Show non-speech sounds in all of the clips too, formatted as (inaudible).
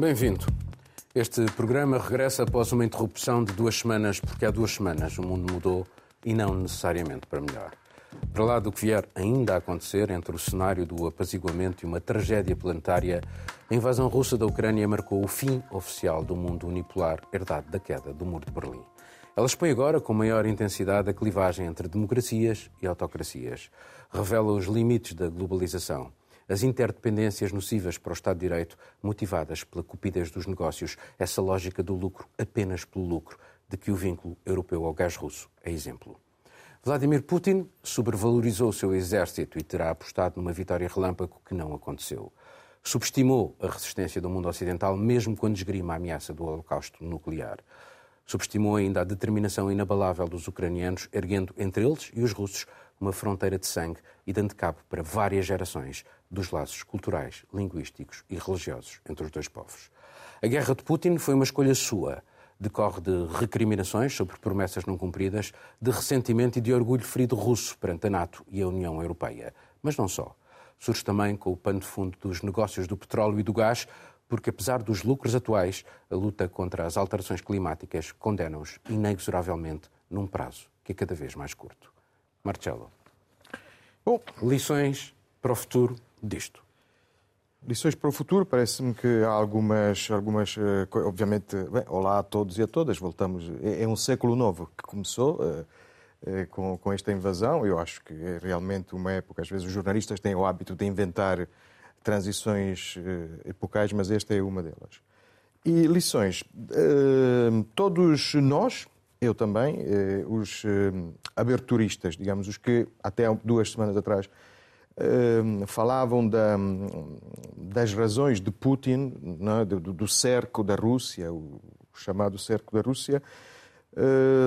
Bem-vindo. Este programa regressa após uma interrupção de duas semanas, porque há duas semanas o mundo mudou e não necessariamente para melhor. Para lá do que vier ainda a acontecer, entre o cenário do apaziguamento e uma tragédia planetária, a invasão russa da Ucrânia marcou o fim oficial do mundo unipolar herdado da queda do Muro de Berlim. Ela expõe agora com maior intensidade a clivagem entre democracias e autocracias. Revela os limites da globalização, as interdependências nocivas para o Estado de Direito, motivadas pela cupidez dos negócios, essa lógica do lucro apenas pelo lucro, de que o vínculo europeu ao gás russo é exemplo. Vladimir Putin sobrevalorizou o seu exército e terá apostado numa vitória relâmpago que não aconteceu. Subestimou a resistência do mundo ocidental, mesmo quando esgrima a ameaça do holocausto nuclear. Subestimou ainda a determinação inabalável dos ucranianos, erguendo entre eles e os russos uma fronteira de sangue e dando cabo para várias gerações dos laços culturais, linguísticos e religiosos entre os dois povos. A guerra de Putin foi uma escolha sua decorre de recriminações sobre promessas não cumpridas, de ressentimento e de orgulho ferido russo perante a NATO e a União Europeia. Mas não só. Surge também com o pano de fundo dos negócios do petróleo e do gás, porque apesar dos lucros atuais, a luta contra as alterações climáticas condena-os inexoravelmente num prazo que é cada vez mais curto. Marcelo. Bom, lições para o futuro disto. Lições para o futuro, parece-me que há algumas, algumas eh, obviamente, bem, olá a todos e a todas, voltamos, é, é um século novo que começou uh, com, com esta invasão, eu acho que é realmente uma época, às vezes os jornalistas têm o hábito de inventar transições epocais, mas esta é uma delas. E lições, todos nós, eu também, os aberturistas, digamos, os que até duas semanas atrás Ehm, falavam da, das razões de Putin, é? do, do, cerco da Rússia, o chamado cerco da Rússia,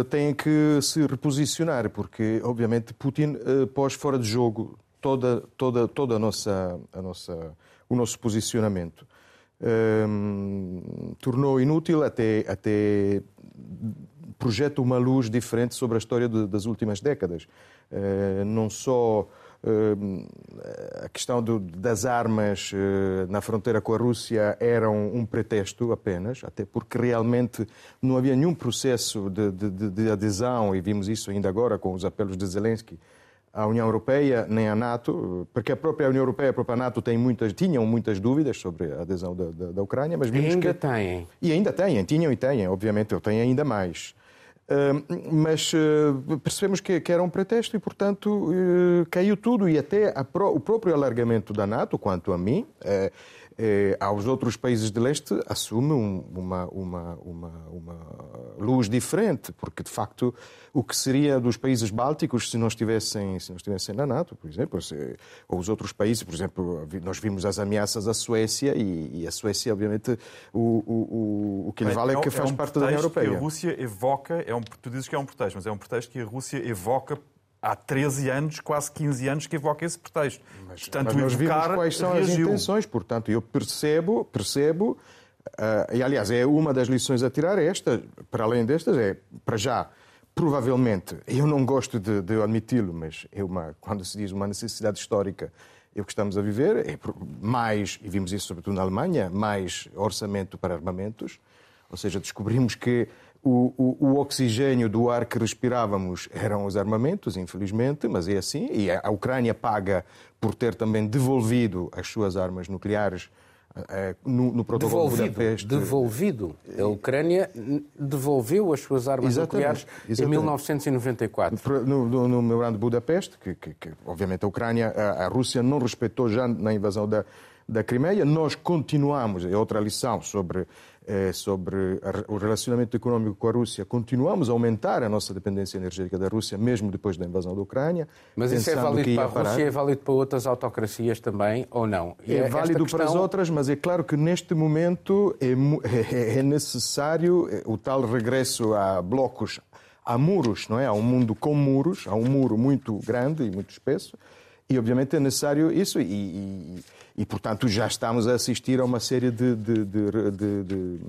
têm que se reposicionar, porque, obviamente, Putin pôs fora de jogo toda, toda, toda a nossa, a nossa, o nosso posicionamento. Tornou inútil até, até projeta uma luz diferente sobre a história de, das últimas décadas. Uh, não só a questão do, das armas eh, na fronteira com a Rússia era um, pretexto apenas, até porque realmente não havia nenhum processo de, de, de, adesão, e vimos isso ainda agora com os apelos de Zelensky, à União Europeia nem à NATO, porque a própria União Europeia, a própria NATO tem muitas, tinham muitas dúvidas sobre a adesão da, da, da Ucrânia, mas vimos e ainda que... têm. E ainda têm, tinham e têm, obviamente, eu tenho ainda mais mas uh, percebemos que, era um pretexto e, portanto, uh, caiu tudo. E até o próprio alargamento da NATO, quanto a mim, uh, eh, aos outros países de leste assume um, uma, uma, uma, uma, luz diferente, porque de facto o que seria dos países bálticos se não estivessem, se não estivessem na NATO, por exemplo, se, ou os outros países, por exemplo, nós vimos as ameaças à Suécia e, e a Suécia, obviamente, o, o, o que lhe vale é, que faz é um parte da União Europeia. Que a Rússia evoca, é um, tu dizes que é um pretexto, mas é um pretexto que a Rússia evoca há 13 anos, quase 15 anos, que evoca esse pretexto. Mas, portanto, mas nós vimos quais são reagiu. as intenções, portanto, eu percebo, percebo, uh, e aliás, é uma das lições a tirar esta, para além destas, é, para já, provavelmente, eu não gosto de, de admiti-lo, mas é uma, quando se diz uma necessidade histórica, é o que estamos a viver, é mais, e vimos isso sobretudo na Alemanha, mais orçamento para armamentos, ou seja, descobrimos que o, o, o, oxigênio do ar que respirávamos eram os armamentos, infelizmente, mas é assim. E a Ucrânia paga por ter também devolvido as suas armas nucleares uh, no, no protocolo devolvido, de Budapeste. Devolvido. A Ucrânia devolveu as suas armas exatamente, nucleares exatamente. em 1994. No, no, no memorando de Budapeste, que, que, que, obviamente a Ucrânia, a, a Rússia não respeitou já na invasão da, da Crimeia. Nós continuamos, é outra lição sobre é, sobre o relacionamento econômico com a Rússia, continuamos a aumentar a nossa dependência energética da Rússia, mesmo depois da invasão da Ucrânia. Mas isso é válido para a Rússia e é válido para outras autocracias também, ou não? E é válido questão... para as outras, mas é claro que neste momento é, (laughs) é, é necessário é, o tal regresso a blocos, a muros, não é? A um mundo com muros, a um muro muito grande e muito espesso, e obviamente é necessário isso. e, e e, portanto, já estamos a assistir a uma série de, de, de, de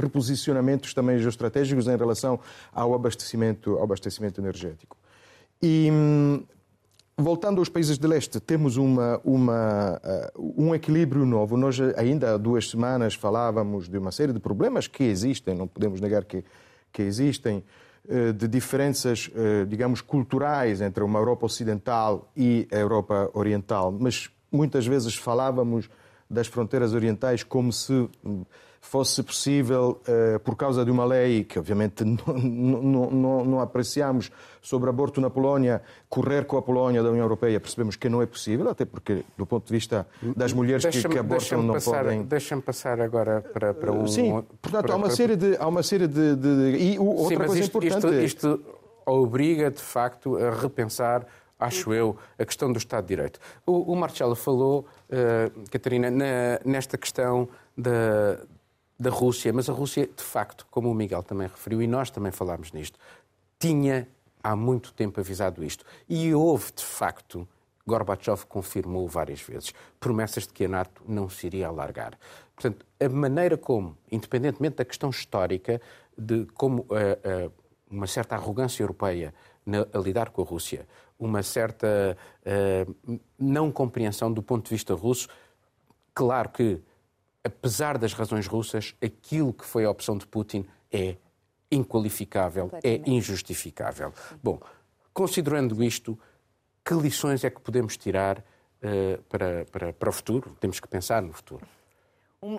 reposicionamentos também geoestratégicos em relação ao abastecimento, ao abastecimento energético. E, voltando aos países de leste, temos uma, uma, um equilíbrio novo. Nós ainda há duas semanas falávamos de uma série de problemas que existem, não podemos negar que, que existem, de diferenças, digamos, culturais entre uma Europa Ocidental e a Europa Oriental, mas muitas vezes falávamos das fronteiras orientais como se fosse possível, eh, por causa de uma lei que obviamente (laughs) não, não, não, não, apreciamos sobre aborto na Polónia, correr com a Polónia da União Europeia, percebemos que não é possível, até porque, do ponto de vista das mulheres que, que, abortam, não passar, podem. Deixa-me passar agora para, para um. Sim, portanto, há uma série de. Há uma série de, de... E outra Sim, coisa isto, importante. Isto, isto obriga, de facto, a repensar acho eu, a questão do Estado de Direito. O, o Marcelo falou, uh, Catarina, na, nesta questão da, da Rússia, mas a Rússia, de facto, como o Miguel também referiu, e nós também falámos nisto, tinha há muito tempo avisado isto. E houve, de facto, Gorbachev confirmou várias vezes, promessas de que a NATO não se iria alargar. Portanto, a maneira como, independentemente da questão histórica, de como uh, uh, uma certa arrogância europeia na, a lidar com a Rússia, uma certa uh, não compreensão do ponto de vista russo, claro que apesar das razões russas, aquilo que foi a opção de Putin é inqualificável, é injustificável. Bom, considerando isto, que lições é que podemos tirar uh, para, para, para o futuro? Temos que pensar no futuro.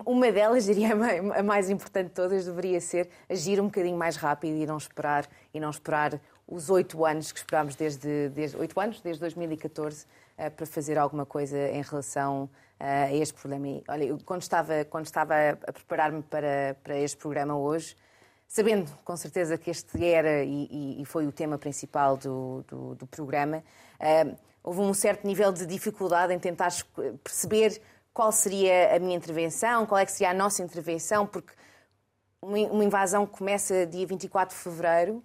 Uma delas, diria a mais importante de todas, deveria ser agir um bocadinho mais rápido e não esperar, e não esperar os oito anos que esperámos desde, desde oito anos, desde 2014, uh, eh, para fazer alguma coisa em relação a este problema. E, olha, eu, quando estava, quando estava a preparar-me para, para este programa hoje, sabendo com certeza que este era e, e foi o tema principal do, do, do programa, uh, houve um certo nível de dificuldade em tentar perceber qual seria a minha intervenção, qual é que seria a nossa intervenção, porque uma invasão começa dia 24 de fevereiro,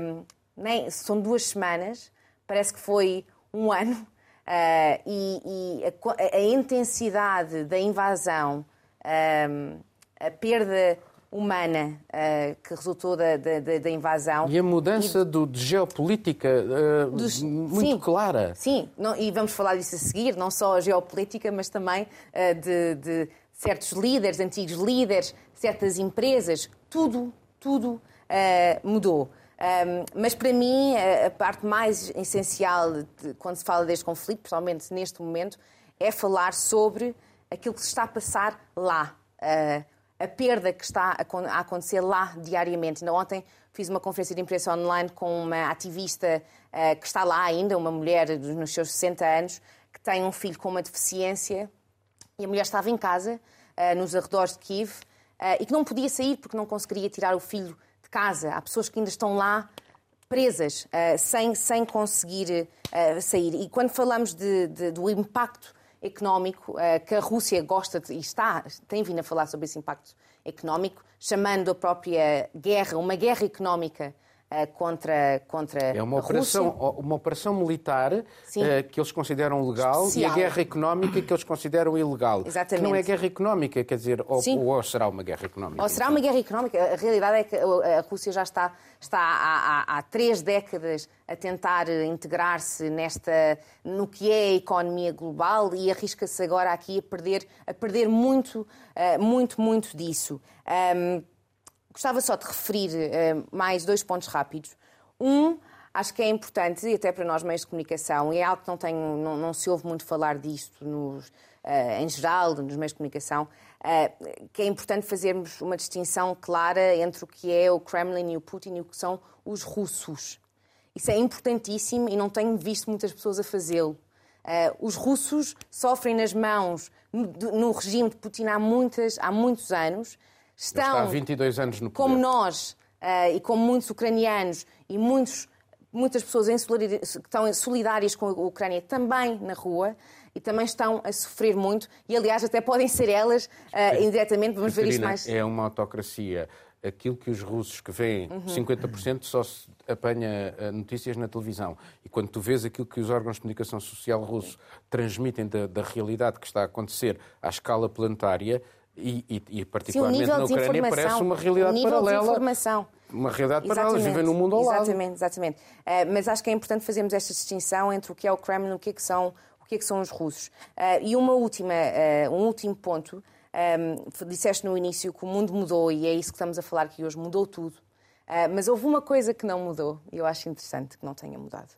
um, nem, são duas semanas, parece que foi um (laughs) ano, Uh, e, e a, a, intensidade da invasão, uh, a perda humana uh, que resultou da, da, da, invasão. E a mudança e... Do, de geopolítica uh, Dos... muito sim, clara. Sim, não, e vamos falar disso a seguir, não só a geopolítica, mas também uh, de, de, certos líderes, antigos líderes, certas empresas, tudo, tudo mudou. Um, mas para mim, a, parte mais essencial de, quando se fala deste conflito, principalmente neste momento, é falar sobre aquilo que se está a passar lá. Uh, a perda que está a, acontecer lá diariamente. Ainda ontem fiz uma conferência de imprensa online com uma ativista uh, que está lá ainda, uma mulher nos seus 60 anos, que tem um filho com uma deficiência e a mulher estava em casa, uh, nos arredores de Kiev, e que não podia sair porque não conseguiria tirar o filho de casa. Há pessoas que ainda estão lá presas, uh, sem, sem conseguir uh, sair. E quando falamos de, de, do impacto económico, uh, que a Rússia gosta de, e está, tem vindo a falar sobre esse impacto económico, chamando a própria guerra, uma guerra económica eh, contra, contra é uma operação, Rússia. uma operação militar uh, que eles consideram legal e a guerra económica que eles consideram ilegal. Exatamente. Que não é guerra económica, quer dizer, ou, ou, será uma guerra económica? Ou será uma guerra económica. A realidade é que a Rússia já está, está há, há, há três décadas a tentar integrar-se nesta no que é a economia global e arrisca-se agora aqui a perder, a perder muito, uh, muito, muito disso. Um, Gostava só de referir uh, mais dois pontos rápidos. Um, acho que é importante, e até para nós meios de comunicação, e é algo que não, tenho, não, não se ouve muito falar disto nos, uh, em geral, nos meios de comunicação, uh, que é importante fazermos uma distinção clara entre o que é o Kremlin e o Putin e o que são os russos. Isso é importantíssimo e não tenho visto muitas pessoas a fazê-lo. Uh, os russos sofrem nas mãos no, no regime de Putin há, muitas, há muitos anos estão, está há 22 anos no poder. como nós uh, e como muitos ucranianos e muitos, muitas pessoas em que estão solidárias com a Ucrânia também na rua e também estão a sofrer muito e, aliás, até podem ser elas uh, indiretamente. Vamos ver isto mais. É uma autocracia. Aquilo que os russos que veem, uhum. 50% só se apanha eh, notícias na televisão. E quando tu vês aquilo que os órgãos de comunicação social russos transmitem da, da realidade que está a acontecer à escala planetária, E, e, e particularmente Sim, na Ucrânia parece uma realidade paralela. Uma realidade paralela, viver num mundo ao lado. Exatamente, exatamente. Uh, mas acho que é importante fazermos esta distinção entre o que é o Kremlin e o que, é que são, o que, é que são os russos. Uh, e uma última, uh, um último ponto. Um, disseste no início que o mundo mudou e é isso que estamos a falar aqui hoje, mudou tudo. mas houve uma coisa que não mudou e eu acho interessante que não tenha mudado.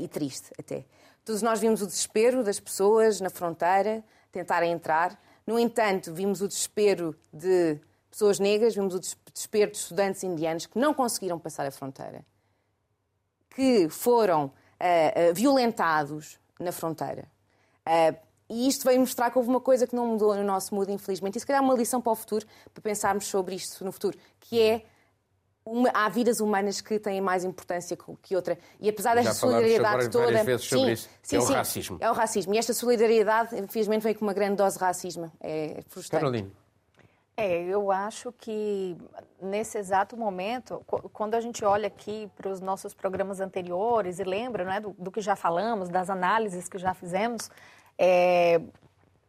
e triste até. Todos nós vimos o desespero das pessoas na fronteira tentarem entrar. No entanto, vimos o desespero de pessoas negras, vimos o desespero de estudantes indianos que não conseguiram passar a fronteira, que foram uh, uh, violentados na fronteira. Uh, e isto veio mostrar que houve uma coisa que não mudou no nosso mundo, infelizmente. E se calhar uma lição para o futuro, para pensarmos sobre isto no futuro, que é uma, há vidas humanas que têm mais importância que outra. E apesar desta solidariedade toda. Vezes sobre sim, isso, sim, é o racismo. É o racismo. E esta solidariedade, infelizmente, vem com uma grande dose de racismo. É frustrante. Carolina. É, eu acho que nesse exato momento, quando a gente olha aqui para os nossos programas anteriores e lembra né, do, do, que já falamos, das análises que já fizemos, é,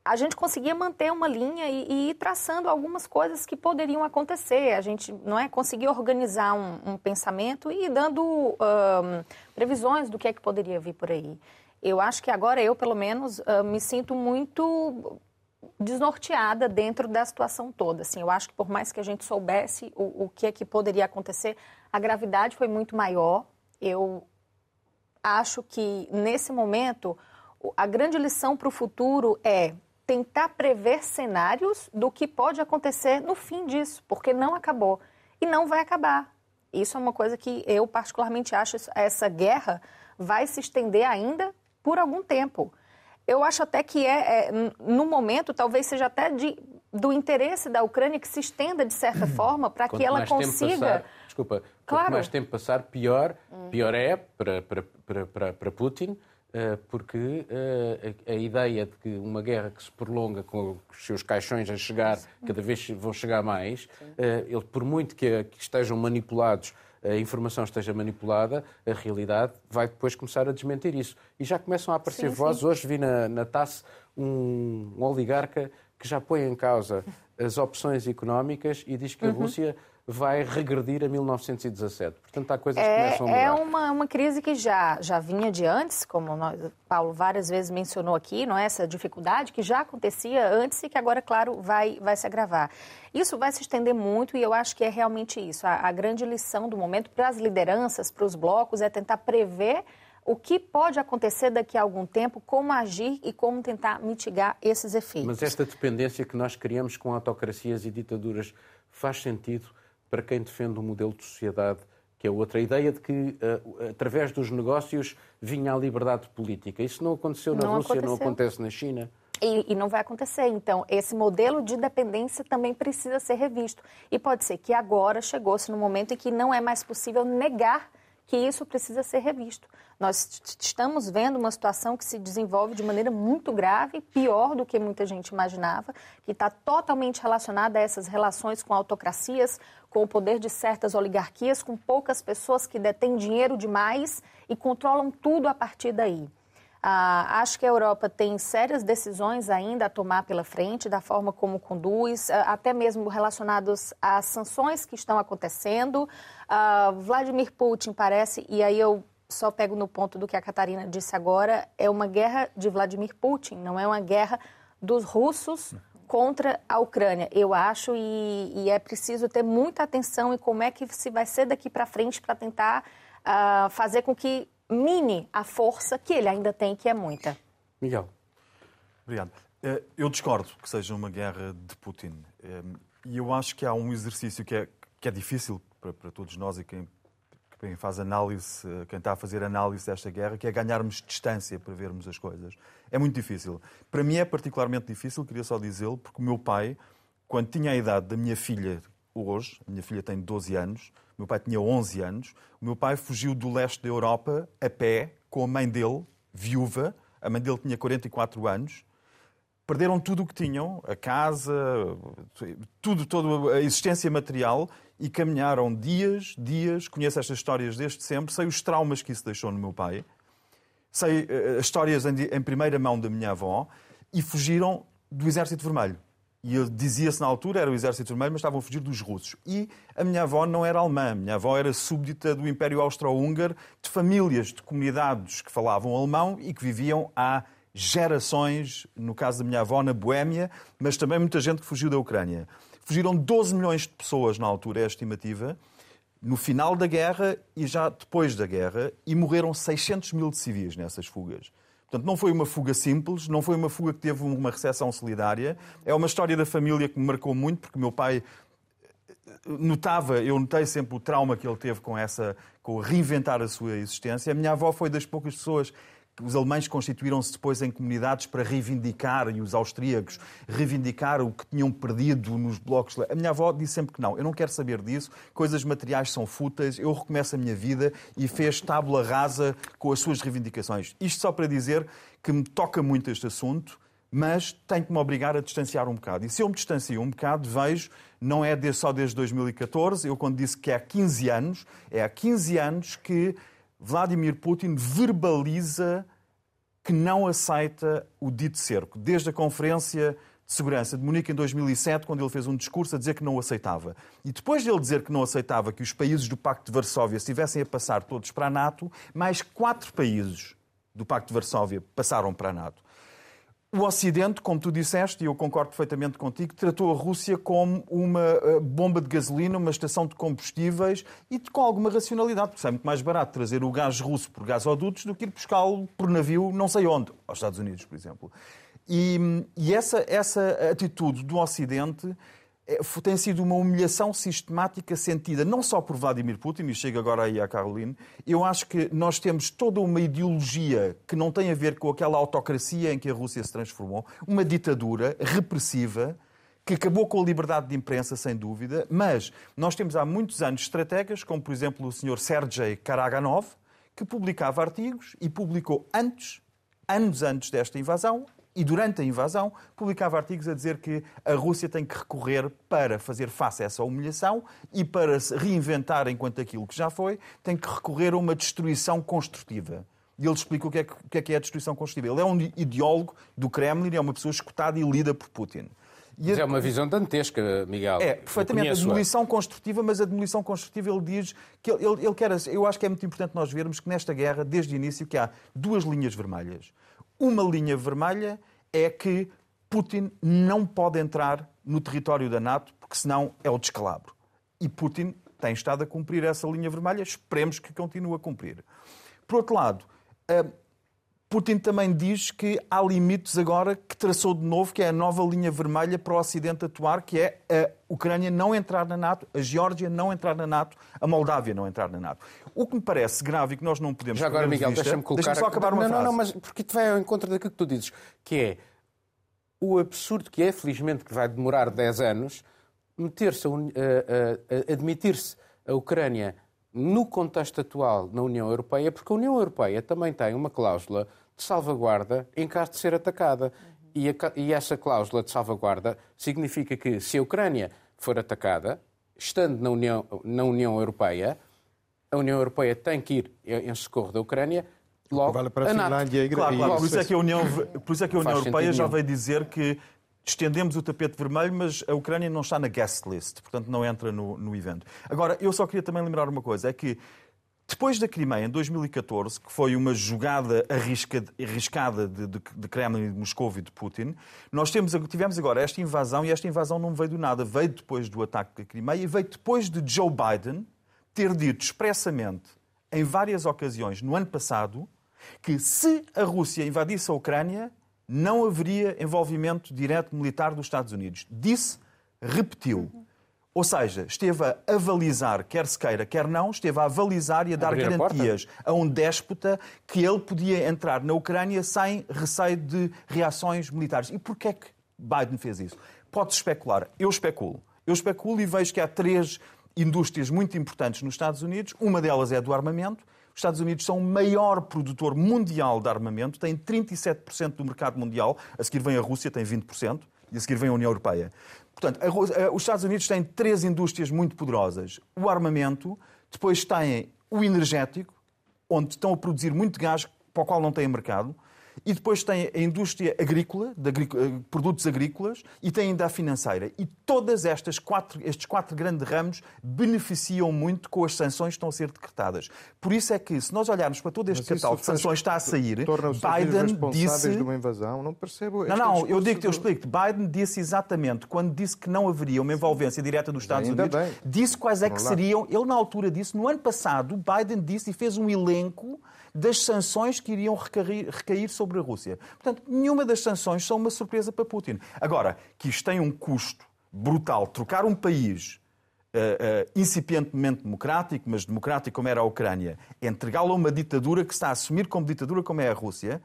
a gente conseguia manter uma linha e, e, ir traçando algumas coisas que poderiam acontecer. A gente não é conseguir organizar um, um pensamento e ir dando um, previsões do que é que poderia vir por aí. Eu acho que agora eu, pelo menos, uh, me sinto muito desnorteada dentro da situação toda. Assim, eu acho que por mais que a gente soubesse o, o que é que poderia acontecer, a gravidade foi muito maior. Eu acho que nesse momento a grande lição para o futuro é tentar prever cenários do que pode acontecer no fim disso, porque não acabou e não vai acabar. Isso é uma coisa que eu particularmente acho, essa guerra vai se estender ainda por algum tempo. Eu acho até que é, é no momento, talvez seja até de, do interesse da Ucrânia que se estenda de certa (clears throat) forma para que ela consiga. Passar, desculpa, claro. quanto mais tempo passar, pior, pior é para, para, para, para Putin porque eh, a, ideia de que uma guerra que se prolonga com os seus caixões a chegar, cada vez vão chegar mais, eh, ele, por muito que, estejam manipulados, a informação esteja manipulada, a realidade vai depois começar a desmentir isso. E já começam a aparecer sim, vozes. Sim. Hoje vi na, na TASS um, um oligarca que já põe em causa (laughs) as opções económicas e diz que a uhum. Rússia vai regredir a 1917. Portanto, há coisas é, que começam a mudar. É uma, uma crise que já, já vinha de antes, como nós, Paulo várias vezes mencionou aqui, não é? essa dificuldade que já acontecia antes e que agora, claro, vai, vai se agravar. Isso vai se estender muito e eu acho que é realmente isso. A, a grande lição do momento para as lideranças, para os blocos, é tentar prever o que pode acontecer daqui a algum tempo, como agir e como tentar mitigar esses efeitos. Mas esta dependência que nós criamos com autocracias e ditaduras faz sentido para quem defende um modelo de sociedade que é outra. A ideia de que, uh, através dos negócios, vinha a liberdade política. Isso não aconteceu na não Rússia, aconteceu. não acontece na China. E, e, não vai acontecer. Então, esse modelo de dependência também precisa ser revisto. E pode ser que agora chegou-se no momento em que não é mais possível negar que isso precisa ser revisto. Nós estamos vendo uma situação que se desenvolve de maneira muito grave, pior do que muita gente imaginava, que está totalmente relacionada a essas relações com autocracias, com o poder de certas oligarquias, com poucas pessoas que detêm dinheiro demais e controlam tudo a partir daí. Ah, acho que a Europa tem sérias decisões ainda a tomar pela frente, da forma como conduz, ah, até mesmo relacionados às sanções que estão acontecendo. Ah, Vladimir Putin parece, e aí eu só pego no ponto do que a Catarina disse agora, é uma guerra de Vladimir Putin, não é uma guerra dos russos contra a Ucrânia, eu acho, e, e, é preciso ter muita atenção em como é que se vai ser daqui para frente para tentar uh, fazer com que mine a força que ele ainda tem, que é muita. Miguel. Obrigado. Eh, eu discordo que seja uma guerra de Putin. Eh, e eu acho que há um exercício que é, que é difícil para, para todos nós e quem, quem faz análise, quem está a fazer análise desta guerra, que é ganharmos distância para vermos as coisas. É muito difícil. Para mim é particularmente difícil, queria só dizê-lo, porque o meu pai, quando tinha a idade da minha filha hoje, a minha filha tem 12 anos, o meu pai tinha 11 anos. O meu pai fugiu do leste da Europa a pé com a mãe dele, viúva. A mãe dele tinha 44 anos. Perderam tudo o que tinham, a casa, tudo, toda a existência material e caminharam dias, dias. Conheço estas histórias desde sempre, sei os traumas que isso deixou no meu pai, sei uh, as histórias em, em primeira mão da minha avó e fugiram do Exército Vermelho E dizia-se na altura, era o Exército Vermelho, mas estavam a fugir dos russos. E a minha avó não era alemã, a minha avó era súbdita do Império Austro-Húngaro, de famílias, de comunidades que falavam alemão e que viviam há gerações, no caso da minha avó, na Boémia, mas também muita gente que fugiu da Ucrânia. Fugiram 12 milhões de pessoas na altura, é a estimativa, no final da guerra e já depois da guerra, e morreram 600 mil civis nessas fugas. Portanto, não foi uma fuga simples, não foi uma fuga que teve uma recepção solidária. É uma história da família que me marcou muito, porque meu pai notava, eu notei sempre o trauma que ele teve com essa, com reinventar a sua existência. A minha avó foi das poucas pessoas os alemães constituíram-se depois em comunidades para reivindicar, e os austríacos, reivindicar o que tinham perdido nos blocos. A minha avó disse sempre que não, eu não quero saber disso, coisas materiais são fúteis, eu recomeço a minha vida e fez tábula rasa com as suas reivindicações. Isto só para dizer que me toca muito este assunto, mas tenho que me obrigar a distanciar um bocado. E se eu me distancio um bocado, vejo, não é só desde 2014, eu quando disse que é há 15 anos, é há 15 anos que Vladimir Putin verbaliza que não aceita o dito cerco. Desde a Conferência de Segurança de Munique em 2007, quando ele fez um discurso a dizer que não aceitava. E depois de ele dizer que não aceitava que os países do Pacto de Varsóvia estivessem a passar todos para a NATO, mais quatro países do Pacto de Varsóvia passaram para a NATO. O Ocidente, como tu disseste, e eu concordo perfeitamente contigo, tratou a Rússia como uma eh, bomba de gasolina, uma estação de combustíveis e com alguma racionalidade, porque é muito mais barato trazer o gás russo por gasodutos do que ir buscá-lo por navio não sei onde, aos Estados Unidos, por exemplo. E, e essa, essa atitude do Ocidente tem sido uma humilhação sistemática sentida não só por Vladimir Putin, e chega agora aí à Caroline, eu acho que nós temos toda uma ideologia que não tem a ver com aquela autocracia em que a Rússia se transformou, uma ditadura repressiva que acabou com a liberdade de imprensa, sem dúvida, mas nós temos há muitos anos estrategas, como por exemplo o Sr. Sergei Karaganov, que publicava artigos e publicou antes, anos antes desta invasão, e durante a invasão publicava artigos a dizer que a Rússia tem que recorrer para fazer face a essa humilhação e para se reinventar enquanto aquilo que já foi, tem que recorrer a uma destruição construtiva. E ele explica o que é, o que é, que é a destruição construtiva. Ele é um ideólogo do Kremlin, é uma pessoa escutada e lida por Putin. E mas a... é uma visão dantesca, Miguel. É, perfeitamente. A demolição construtiva, mas a demolição construtiva ele diz que ele, ele, ele quer. Eu acho que é muito importante nós vermos que nesta guerra, desde o início, que há duas linhas vermelhas. Uma linha vermelha é que Putin não pode entrar no território da NATO, porque senão é o descalabro. E Putin tem estado a cumprir essa linha vermelha, esperemos que continue a cumprir. Por outro lado, eh, Putin também diz que há limites agora que traçou de novo, que é a nova linha vermelha para o Ocidente atuar, que é a Ucrânia não entrar na NATO, a Geórgia não entrar na NATO, a Moldávia não entrar na NATO. O que me parece grave e que nós não podemos... Já agora, Miguel, deixa-me colocar... Deixa só acabar uma não, frase. Não, não, mas porque te vai ao encontro daquilo que tu dizes, que é o absurdo que é, felizmente que vai demorar 10 anos, meter-se, admitir-se a Ucrânia no contexto atual na União Europeia, porque a União Europeia também tem uma cláusula salvaguarda em caso de ser atacada. E, a, e essa cláusula de salvaguarda significa que se a Ucrânia for atacada, estando na União, na União Europeia, a União Europeia tem que ir em socorro da Ucrânia, logo vale para a Finlândia e claro, claro. Por isso é que a União, por isso é que a União Europeia já veio dizer que estendemos o tapete vermelho, mas a Ucrânia não está na guest list, portanto não entra no, no evento. Agora, eu só queria também lembrar uma coisa, é que depois da Crimeia, em 2014, que foi uma jogada arriscada de, de, de Kremlin, de Moscou e de Putin, nós temos, tivemos agora esta invasão, e esta invasão não veio do nada, veio depois do ataque da Crimeia e veio depois de Joe Biden ter dito expressamente, em várias ocasiões, no ano passado, que se a Rússia invadisse a Ucrânia, não haveria envolvimento direto militar dos Estados Unidos. Disse, repetiu. Ou seja, esteve a avalizar, quer se queira, quer não, esteve a avalizar e a dar Abrir garantias a, a, um déspota que ele podia entrar na Ucrânia sem receio de reações militares. E porquê é que Biden fez isso? Pode-se especular. Eu especulo. Eu especulo e vejo que há três indústrias muito importantes nos Estados Unidos. Uma delas é a do armamento, os Estados Unidos são o maior produtor mundial de armamento, têm 37% do mercado mundial, a seguir vem a Rússia, tem 20%, e a seguir vem a União Europeia. Portanto, os Estados Unidos têm três indústrias muito poderosas: o armamento, depois têm o energético, onde estão a produzir muito gás para o qual não têm mercado, e depois tem a indústria agrícola, de eh, produtos agrícolas, e tem ainda a financeira. E todas estas quatro, estes quatro grandes ramos beneficiam muito com as sanções que estão a ser decretadas. Por isso é que, se nós olharmos para todo este catálogo de sanções que está a sair, Biden disse... de uma invasão, não percebo... Não, não, eu digo-te, eu explico-te. Biden disse exatamente, quando disse que não haveria uma envolvência direta dos Estados ainda Unidos, bem. disse quais é que seriam... Ele, na altura, disse, no ano passado, Biden disse e fez um elenco das sanções que iriam recair, recair, sobre a Rússia. Portanto, nenhuma das sanções são uma surpresa para Putin. Agora, que isto tem um custo brutal, trocar um país uh, uh, incipientemente democrático, mas democrático como era a Ucrânia, entregá-lo a uma ditadura que está a assumir como ditadura como é a Rússia,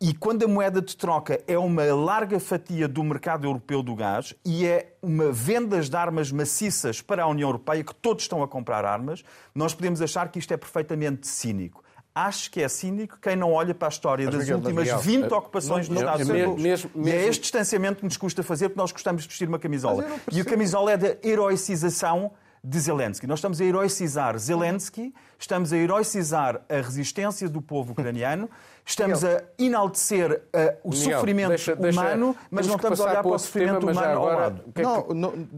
e quando a moeda de troca é uma larga fatia do mercado europeu do gás e é uma vendas de armas maciças para a União Europeia, que todos estão a comprar armas, nós podemos achar que isto é perfeitamente cínico acho que é cínico quem não olha para a história mas, das Miguel, últimas Miguel, 20 ocupações dos Estados Unidos. Mesmo, mesmo, e é este distanciamento que nos custa fazer porque nós gostamos de vestir uma camisola. E a camisola é da heroicização de Zelensky. Nós estamos a heroicizar Zelensky, estamos a heroicizar a resistência do povo ucraniano, estamos Miguel. a enaltecer uh, o Miguel, sofrimento deixa, humano, deixa, mas não estamos a olhar para o sofrimento tema, humano agora, ao lado. É não, não,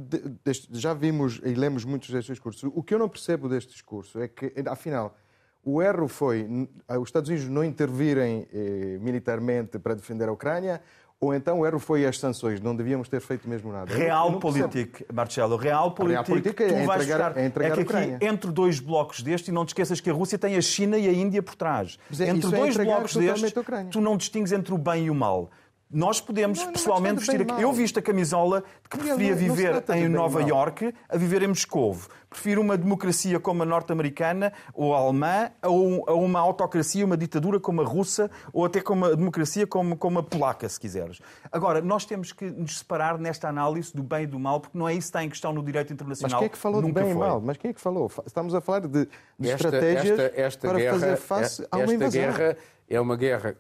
já vimos e lemos muitos destes discursos. O que eu não percebo deste discurso é que, afinal, o erro foi os Estados Unidos não intervirem eh, militarmente para defender a Ucrânia, ou então o erro foi as sanções, não devíamos ter feito mesmo nada. Realpolitik, Marcelo, Realpolitik, é entregar, é entregar é que aqui, entre dois blocos destes, e não te esqueças que a Rússia tem a China e a Índia por trás. É, entre é dois blocos destes, tu não distingues entre o bem e o mal. Nós podemos não, não pessoalmente vestir. A... Eu visto a camisola de que preferia não, viver em Nova Iorque a viver em Moscou. Prefiro uma democracia como a norte-americana ou a alemã ou a uma autocracia, uma ditadura como a russa ou até como a democracia como, como a polaca, se quiseres. Agora, nós temos que nos separar nesta análise do bem e do mal, porque não é isso que está em questão no direito internacional. Mas quem é que falou Nunca do bem foi. e mal? Mas quem é que falou? Estamos a falar de, de esta, estratégias esta, esta para guerra, fazer face a uma invasão. Esta guerra é uma guerra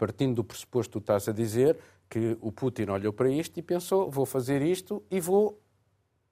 partindo do pressuposto que tu estás a dizer, que o Putin olhou para isto e pensou: vou fazer isto e vou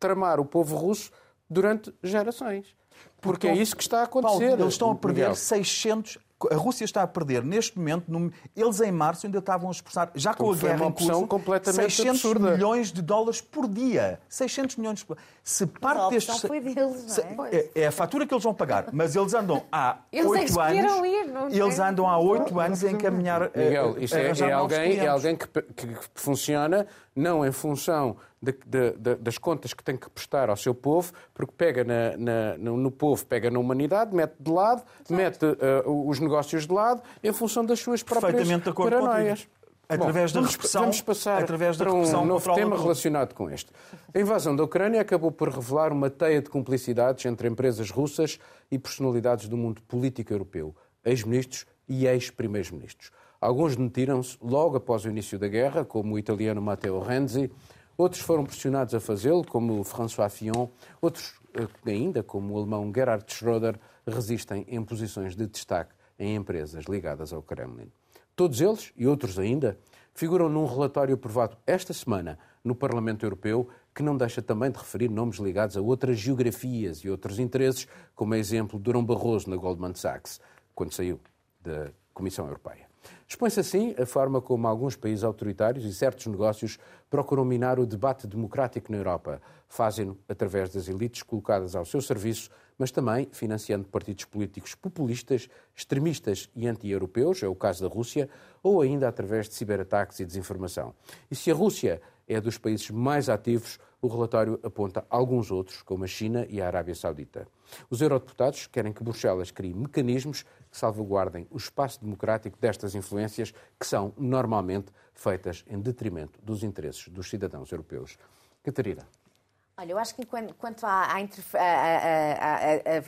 tramar o povo russo durante gerações. Porque, Porque é isso que está a acontecer. Paulo, eles estão a perder Miguel. 600 a Rússia está a perder neste momento, eles em março ainda estavam a expressar, já com a guerra em curso, completamente 600 absurda. milhões de dólares por dia. 600 milhões de Se parte destes... foi deles, não é? é? é? a fatura que eles vão pagar, mas eles andam há (laughs) oito é anos... Ir, não eles andam há oito anos a encaminhar... Miguel, isso é, é alguém, é alguém que, que funciona não em função de, de, de, das contas que tem que prestar ao seu povo, porque pega na, na, no, no, povo, pega na humanidade, mete de lado, Exato. mete uh, os negócios de lado, em função das suas próprias paranoias. Através Bom, da repressão, vamos passar através da para um novo tema relacionado com este. A invasão da Ucrânia acabou por revelar uma teia de cumplicidades entre empresas russas e personalidades do mundo político europeu, ex-ministros e ex-primeiros-ministros. Alguns demitiram-se logo após o início da guerra, como o italiano Matteo Renzi, Outros foram pressionados a fazê-lo, como François Fillon. Outros, eh, ainda, como o alemão Gerhard Schröder, resistem em posições de destaque em empresas ligadas ao Kremlin. Todos eles, e outros ainda, figuram num relatório aprovado esta semana no Parlamento Europeu, que não deixa também de referir nomes ligados a outras geografias e outros interesses, como é exemplo Durão Barroso na Goldman Sachs, quando saiu da Comissão Europeia. Expõe-se assim a forma como alguns países autoritários e certos negócios procuram minar o debate democrático na Europa. Fazem-no através das elites colocadas ao seu serviço, mas também financiando partidos políticos populistas, extremistas e anti-europeus, é o caso da Rússia, ou ainda através de ciberataques e desinformação. E se a Rússia é dos países mais ativos, o relatório aponta alguns outros, como a China e a Arábia Saudita. Os eurodeputados querem que Bruxelas crie mecanismos que salvaguardem o espaço democrático destas influências que são normalmente feitas em detrimento dos interesses dos cidadãos europeus. Catarina. Olha, eu acho que quanto à, à,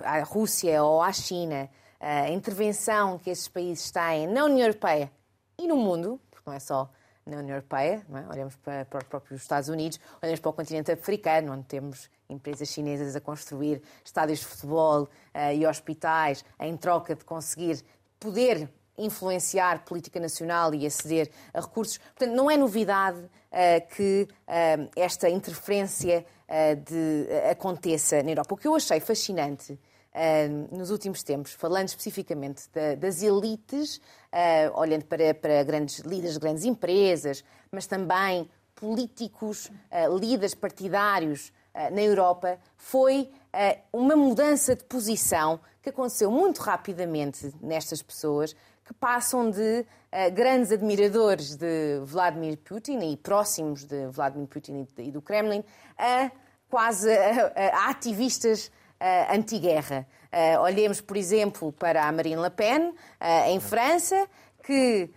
à, Rússia ou à China, a intervenção que esses países têm na União Europeia e no mundo, porque não é só na União Europeia, é? olhamos para, para os próprios Estados Unidos, olhamos para o continente africano, onde temos empresas chinesas a construir estádios de futebol uh, e hospitais em troca de conseguir poder influenciar política nacional e aceder a recursos. Portanto, não é novidade uh, que uh, esta interferência de, aconteça na Europa. O que eu achei fascinante uh, nos últimos tempos, falando especificamente da, das elites, uh, olhando para, para grandes líderes de grandes empresas, mas também políticos, líderes partidários na Europa, foi uma mudança de posição que aconteceu muito rapidamente nestas pessoas, que passam de uh, grandes admiradores de Vladimir Putin e próximos de Vladimir Putin e do Kremlin a quase ativistas uh, anti-guerra. Uh, olhemos, por exemplo, para a Marine Le Pen, em França, que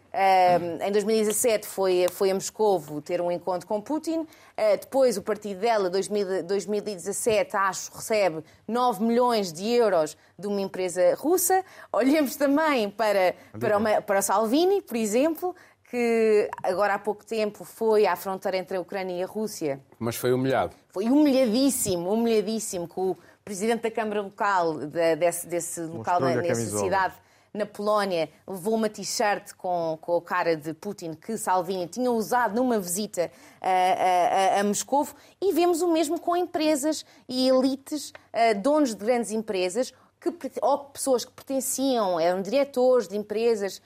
em 2017 foi, foi a Moscovo ter um encontro com Putin. Uh, depois, o partido dela, 2000, 2017, acho, recebe 9 milhões de euros de uma empresa russa. Olhemos também para, para, uma, para Salvini, por exemplo, que agora há pouco tempo foi à fronteira entre a Ucrânia e a Rússia. Mas foi humilhado. Foi humilhadíssimo, humilhadíssimo, com o presidente da Câmara Local, desse, desse local, nessa cidade na Polónia levou uma t-shirt com, com a cara de Putin que Salvini tinha usado numa visita a, a, a Moscou. E vemos o mesmo com empresas e elites, donos de grandes empresas, que, ou pessoas que pertenciam, eram diretores de empresas,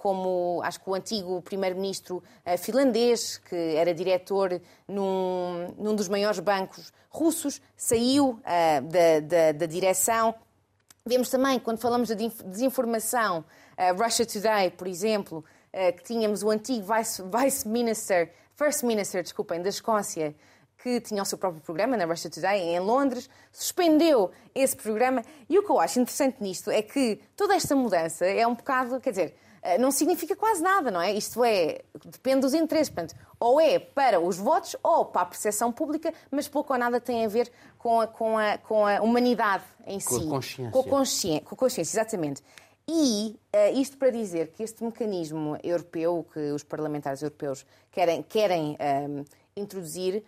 como acho que o antigo primeiro-ministro finlandês, que era diretor num, num dos maiores bancos russos, saiu da, da, da direção. Vemos também, quando falamos de desinformação, Russia Today, por exemplo, que tínhamos o antigo Vice, Vice Minister, First Minister, desculpem, da Escócia, que tinha o seu próprio programa na Russia Today, em Londres, suspendeu esse programa. E o que eu acho interessante nisto é que toda esta mudança é um bocado, quer dizer, eh, não significa quase nada, não é? Isto é, depende dos interesses. Portanto, ou é para os votos ou para a percepção pública, mas pouco ou nada tem a ver com a, com a, com a humanidade em com si. A consciência. Com a consciência. Com a consciência, exatamente. E uh, isto para dizer que este mecanismo europeu que os parlamentares europeus querem, querem um, introduzir